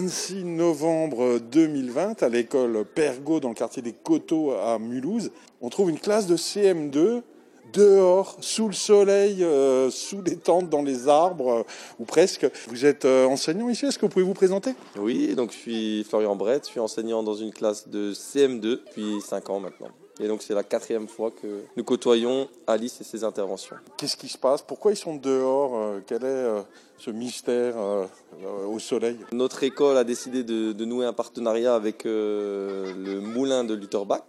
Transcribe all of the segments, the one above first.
26 novembre 2020 à l'école Pergot dans le quartier des Coteaux à Mulhouse. On trouve une classe de CM2 dehors, sous le soleil, euh, sous les tentes, dans les arbres, euh, ou presque. Vous êtes euh, enseignant ici, est-ce que vous pouvez vous présenter? Oui, donc je suis Florian Brett, je suis enseignant dans une classe de CM2 depuis 5 ans maintenant. Et donc c'est la quatrième fois que nous côtoyons Alice et ses interventions. Qu'est-ce qui se passe? Pourquoi ils sont dehors Quel est ce mystère au soleil? Notre école a décidé de, de nouer un partenariat avec le moulin de Lutherbach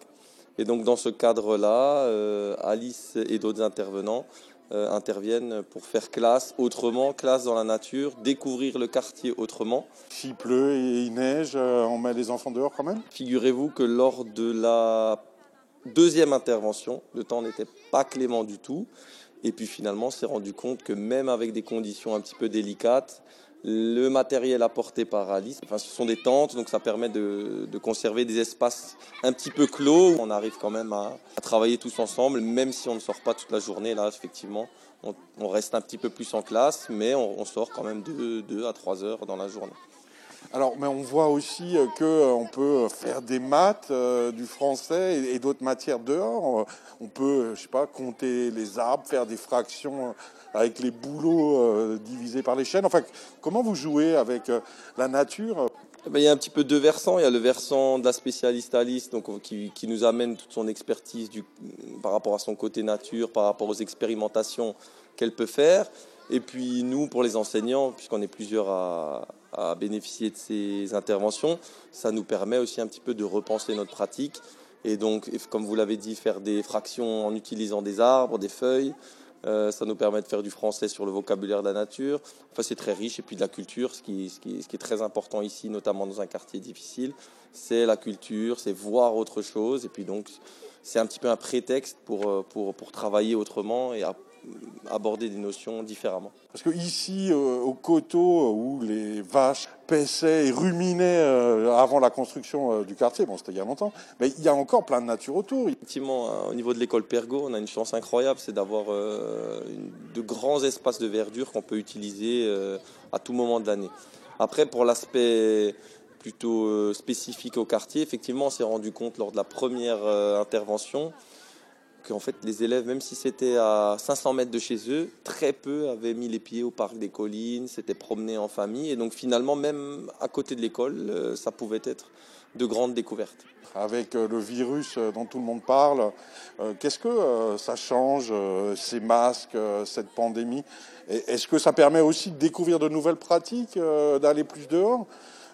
et donc dans ce cadre-là, euh, Alice et d'autres intervenants euh, interviennent pour faire classe autrement, classe dans la nature, découvrir le quartier autrement. S'il pleut et il neige, euh, on met les enfants dehors quand même? Figurez-vous que lors de la deuxième intervention, le temps n'était pas clément du tout. Et puis finalement, on s'est rendu compte que même avec des conditions un petit peu délicates, le matériel apporté par Alice, ce sont des tentes, donc ça permet de, conserver des espaces un petit peu clos. On arrive quand même à, travailler tous ensemble, même si on ne sort pas toute la journée. Là, effectivement, on, reste un petit peu plus en classe, mais on, sort quand même 2 à 3 heures dans la journée. Alors, mais on voit aussi euh, qu'on euh, peut faire des maths, euh, du français et, d'autres matières dehors. On peut, je sais pas, compter les arbres, faire des fractions avec les boulots divisés par les chaînes. Enfin, comment vous jouez avec la nature eh ben, il y a un petit peu deux versants. Il y a le versant de la spécialiste Alice, donc, qui, qui nous amène toute son expertise par rapport à son côté nature, par rapport aux expérimentations qu'elle peut faire. Et puis nous, pour les enseignants, puisqu'on est plusieurs à, bénéficier de ces interventions, ça nous permet aussi un petit peu de repenser notre pratique. Et donc, comme vous l'avez dit, faire des fractions en utilisant des arbres, des feuilles. Euh, ça nous permet de faire du français sur le vocabulaire de la nature. Enfin, c'est très riche. Et puis de la culture, ce qui, est très important ici, notamment dans un quartier difficile, c'est la culture, c'est voir autre chose. Et puis donc, c'est un petit peu un prétexte pour, euh, pour, pour travailler autrement et aborder des notions différemment. Parce que ici, euh, au coteau, euh, où les vaches paissaient et ruminaient euh, avant la construction du quartier, bon, c'était il y a longtemps, mais il y a encore plein de nature autour. Effectivement, hein, au niveau de l'école Pergo, on a une chance incroyable, c'est d'avoir de grands espaces de verdure qu'on peut utiliser à tout moment de l'année. Après, pour l'aspect plutôt spécifique au quartier, effectivement, on s'est rendu compte lors de la première intervention qu'en fait les élèves, même si c'était à 500 mètres de chez eux, très peu avaient mis les pieds au parc des collines, s'étaient promenés en famille. Et donc finalement, même à côté de l'école, euh, ça pouvait être de grandes découvertes. Avec euh, le virus euh, dont tout le monde parle, qu'est-ce que ça change, ces masques, cette pandémie? Est-ce que ça permet aussi de découvrir de nouvelles pratiques, d'aller plus dehors?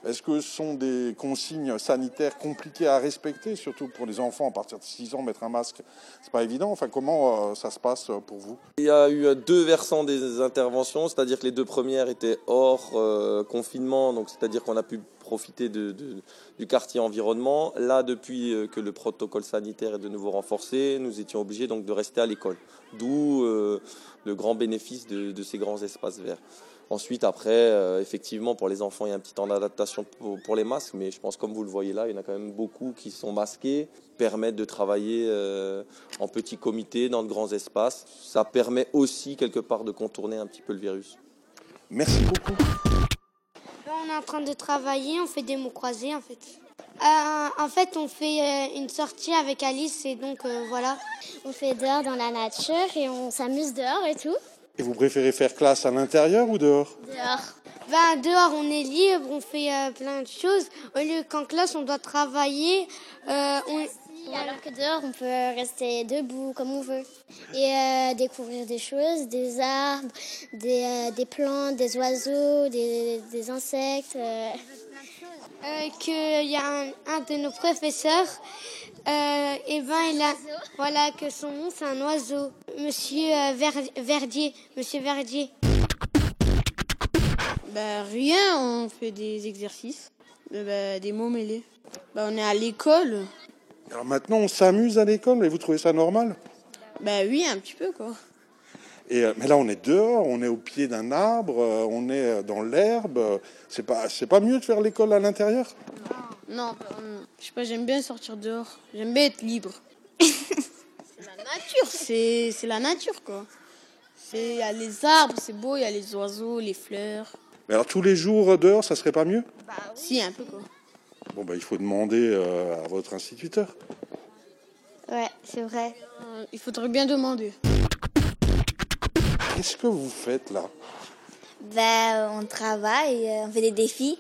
Est-ce que ce sont des consignes sanitaires compliquées à respecter, surtout pour les enfants à partir de 6 ans, mettre un masque, c'est pas évident. Enfin, comment euh, ça se passe pour vous? Il y a eu deux versants des interventions, c'est-à-dire que les deux premières étaient hors euh, confinement, donc c'est-à-dire qu'on a pu profiter du quartier environnement. Là, depuis euh, que le protocole sanitaire est de nouveau renforcé, nous étions obligés de rester à l'école. D'où le grand bénéfice de ces grands espaces verts. Ensuite, après, euh, effectivement, pour les enfants, il y a un petit temps d'adaptation pour, les masques, mais je pense, comme vous le voyez là, il y en a quand même beaucoup qui sont masqués, permettent de travailler euh, en petits comités, dans de grands espaces. Ça permet aussi, quelque part, de contourner un petit peu le virus. Merci beaucoup. on est en train de travailler, on fait des mots croisés, en fait. Euh, en fait, on fait une sortie avec Alice et donc voilà. On fait dehors dans la nature et on s'amuse dehors et tout. Et vous préférez faire classe à l'intérieur ou dehors Dehors. Ben, dehors, on est libre, on fait euh, plein de choses. Au lieu qu'en classe, on doit travailler. Euh, Alors que dehors, on peut rester debout comme on veut. Et euh, découvrir des choses, des arbres, des, des plantes, des oiseaux, des, des insectes. Qu'il y a un, un, de nos professeurs euh, et ben il a voilà que son nom c'est un oiseau. Monsieur euh, Verdier, Monsieur Verdier. Bah rien, on fait des exercices, euh, bah, des mots mêlés. Bah, on est à l'école. Alors maintenant on s'amuse à l'école et vous trouvez ça normal? Bah oui, un petit peu quoi. Et, mais là, on est dehors, on est au pied d'un arbre, on est dans l'herbe. C'est pas, c'est pas mieux de faire l'école à l'intérieur? Non, euh, je sais pas, j'aime bien sortir dehors. J'aime bien être libre. la nature, c'est la nature, quoi. Il y a les arbres, c'est beau, il y a les oiseaux, les fleurs. Mais alors tous les jours dehors, ça serait pas mieux? Si, un peu quoi. Bon, bah, il faut demander euh, à votre instituteur. Ouais, c'est vrai. Euh, il faudrait bien demander. Qu'est-ce que vous faites là? Ben, on travaille, euh, on fait des défis.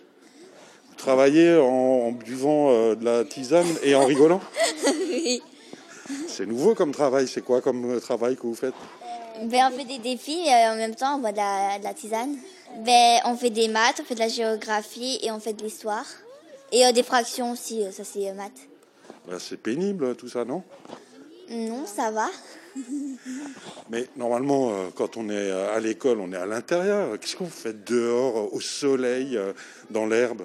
Vous travaillez en, en buvant euh, de la tisane et en rigolant? Oui. C'est nouveau comme travail. C'est quoi comme euh, travail que vous faites? Ben, on fait des défis et en même temps, on boit de la, de la tisane. Ben, on fait des maths, on fait de la géographie et on fait de l'histoire. Et euh, des fractions aussi, ça c'est maths. Bah, C'est pénible tout ça, non? Non, ça va. Mais normalement, euh, quand on est à l'école, on est à l'intérieur. Qu'est-ce que vous faites dehors, euh, au soleil, euh, dans l'herbe?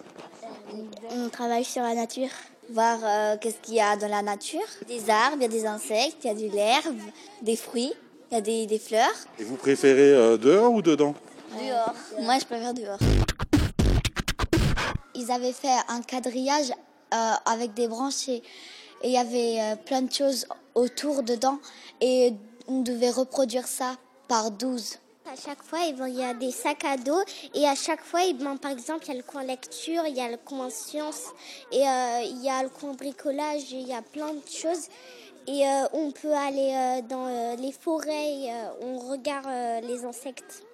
On travaille sur la nature, voir euh, qu'est-ce qu'il y a dans la nature. Des arbres, il y a des insectes, il y a de l'herbe, des fruits, il y a des, des fleurs. Et vous préférez euh, dehors ou dedans? Dehors. Moi, je préfère dehors. Ils avaient fait un quadrillage euh, avec des branches et et il y avait euh, plein de choses autour dedans et on devait reproduire ça par 12. À chaque fois, il y a des sacs à dos et à chaque fois, eh ben, par exemple, il y a le coin lecture, il y a le coin sciences et euh, il y a le coin bricolage, et il y a plein de choses. Et euh, on peut aller euh, dans euh, les forêts, et, euh, on regarde euh, les insectes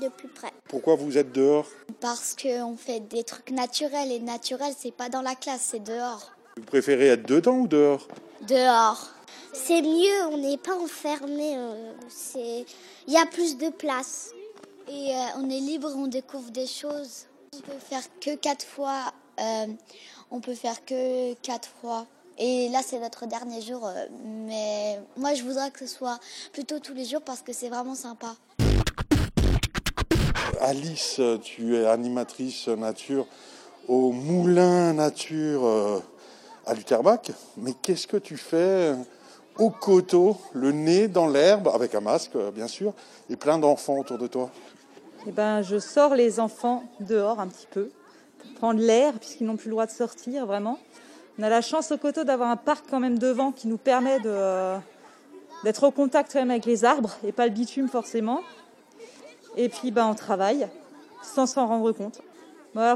de plus près. Pourquoi vous êtes dehors? Parce qu'on fait des trucs naturels et naturels, c'est pas dans la classe, c'est dehors. Vous préférez être dedans ou dehors? Dehors. C'est mieux, on n'est pas enfermé. euh, Il y a plus de place. Et euh, on est libre, on découvre des choses. On peut faire que quatre fois. euh, on peut faire que quatre fois. Et là, c'est notre dernier jour. euh, mais moi, je voudrais que ce soit plutôt tous les jours parce que c'est vraiment sympa. Alice, tu es animatrice nature au Moulin Nature à Lutherbach. Mais qu'est-ce que tu fais au coteau, le nez dans l'herbe, avec un masque euh, bien sûr, et plein d'enfants autour de toi? Eh ben, je sors les enfants dehors un petit peu, pour prendre l'air, puisqu'ils n'ont plus le droit de sortir, vraiment. On a la chance au coteau d'avoir un parc quand même devant qui nous permet de, euh, d'être au contact quand même avec les arbres et pas le bitume forcément. Et puis ben, on travaille sans s'en rendre compte.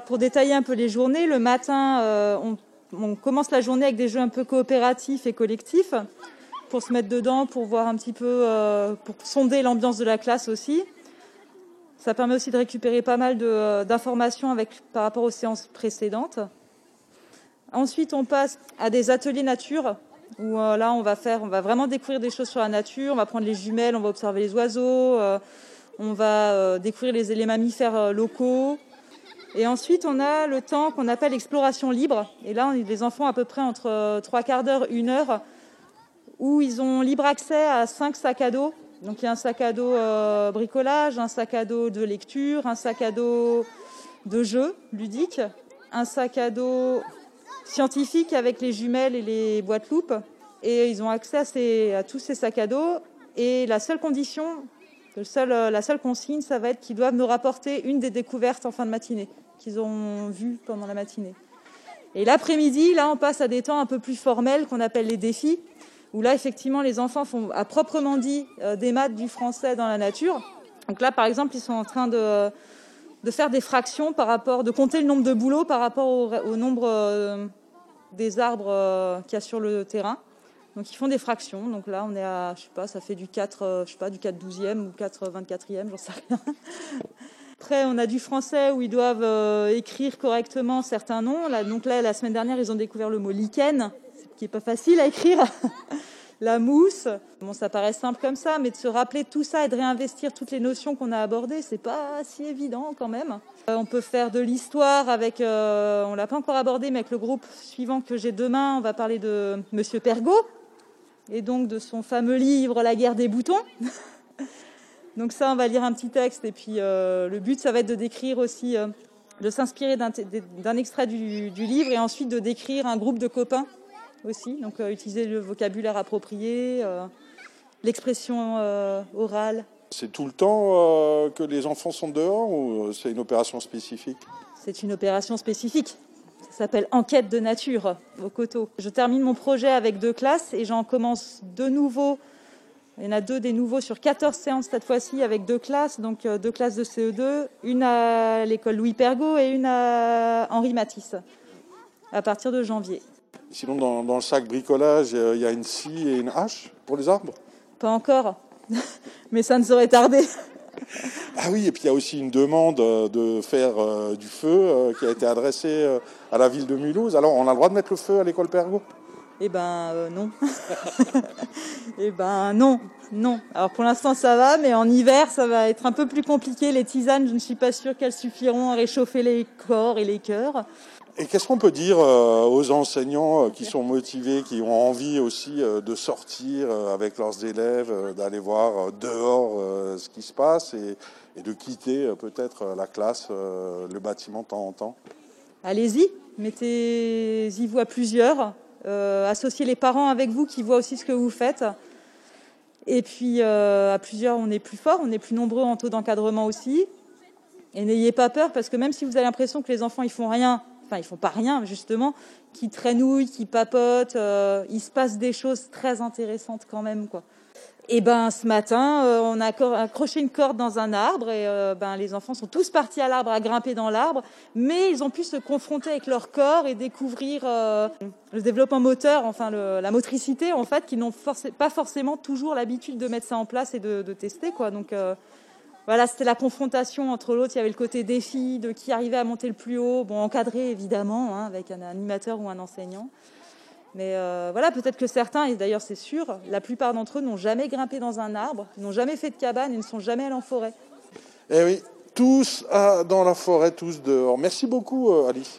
Pour détailler un peu les journées, le matin, euh, on, on commence la journée avec des jeux un peu coopératifs et collectifs pour se mettre dedans, pour voir un petit peu, euh, pour sonder l'ambiance de la classe aussi. Ça permet aussi de récupérer pas mal euh, d'informations par rapport aux séances précédentes. Ensuite, on passe à des ateliers nature où euh, là, on va faire, on va vraiment découvrir des choses sur la nature. On va prendre les jumelles, on va observer les oiseaux, on va découvrir les, les mammifères locaux. Et ensuite, on a le temps qu'on appelle exploration libre. Et là, on des enfants à peu près entre euh, trois quarts d'heure, une heure, où ils ont libre accès à cinq sacs à dos. Donc il y a un sac à dos euh, bricolage, un sac à dos de lecture, un sac à dos de jeu ludique, un sac à dos scientifique avec les jumelles et les boîtes loupes. Et ils ont accès à, tous ces sacs à dos. Et la seule condition, euh, la seule consigne, ça va être qu'ils doivent nous rapporter une des découvertes en fin de matinée qu'ils ont vues pendant la matinée. Et l'après-midi, là, on passe à des temps un peu plus formels qu'on appelle les défis, où là, effectivement, les enfants font, à proprement dit, euh, des maths, du français dans la nature. Donc là, par exemple, ils sont en train de, de faire des fractions par rapport, de compter le nombre de bouleaux par rapport au, nombre euh, des arbres euh, qu'il y a sur le terrain. Donc ils font des fractions. Donc là, on est à, je sais pas, ça fait du 4, euh, je sais pas, du 4 12e ou 4 24e, j'en sais rien. Après, on a du français où ils doivent euh, écrire correctement certains noms. Donc là, la semaine dernière, ils ont découvert le mot lichen, qui est pas facile à écrire. la mousse. Bon, ça paraît simple comme ça, mais de se rappeler tout ça et de réinvestir toutes les notions qu'on a abordées, c'est pas si évident quand même. Euh, on peut faire de l'histoire avec, euh, on l'a pas encore abordé, mais avec le groupe suivant que j'ai demain, on va parler de Monsieur Pergaud et donc de son fameux livre La guerre des boutons. donc ça, on va lire un petit texte et puis euh, le but, ça va être de décrire aussi, euh, de s'inspirer d'un extrait du, du livre et ensuite de décrire un groupe de copains aussi. Donc euh, utiliser le vocabulaire approprié, l'expression orale. C'est tout le temps que les enfants sont dehors ou c'est une opération spécifique? C'est une opération spécifique. Ça s'appelle Enquête de nature au coteau. Je termine mon projet avec deux classes et j'en commence de nouveau Il y en a deux des nouveaux sur 14 séances cette fois-ci avec deux classes, donc deux classes de CE2, une à l'école Louis Pergaud et une à Henri Matisse, à partir de janvier. Sinon, dans, dans le sac bricolage, il y a une scie et une hache pour les arbres? Pas encore, mais ça ne saurait tarder. Ah oui, et puis il y a aussi une demande de faire du feu qui a été adressée à la ville de Mulhouse. Alors, on a le droit de mettre le feu à l'école Pergaud? Eh ben euh, non. eh ben non, non. Alors pour l'instant ça va, mais en hiver ça va être un peu plus compliqué. Les tisanes, je ne suis pas sûre qu'elles suffiront à réchauffer les corps et les cœurs. Et qu'est-ce qu'on peut dire euh, aux enseignants euh, qui sont motivés, qui ont envie aussi de sortir avec leurs élèves, d'aller voir dehors ce qui se passe et, et de quitter peut-être la classe, le bâtiment de temps en temps? Allez-y, mettez-y vous à plusieurs. Euh, associer les parents avec vous qui voient aussi ce que vous faites. Et puis, euh, à plusieurs, on est plus fort, on est plus nombreux en taux d'encadrement aussi. Et n'ayez pas peur, parce que même si vous avez l'impression que les enfants, ils font rien, enfin, ils font pas rien, justement, qui traînouillent, qui papotent, euh, il se passe des choses très intéressantes quand même, quoi. Et ben ce matin, euh, on a accroché une corde dans un arbre et euh, ben les enfants sont tous partis à l'arbre à grimper dans l'arbre, mais ils ont pu se confronter avec leur corps et découvrir le développement moteur, enfin la motricité en fait, qu'ils n'ont pas forcément toujours l'habitude de mettre ça en place et de, tester quoi. Donc voilà, c'était la confrontation entre l'autre. Il y avait le côté défi de qui arrivait à monter le plus haut, bon encadré évidemment hein, avec un animateur ou un enseignant. Mais euh, voilà, peut-être que certains, et d'ailleurs c'est sûr, la plupart d'entre eux n'ont jamais grimpé dans un arbre, n'ont jamais fait de cabane et ne sont jamais allés en forêt. Eh oui, tous dans la forêt, tous dehors. Merci beaucoup, euh, Alice.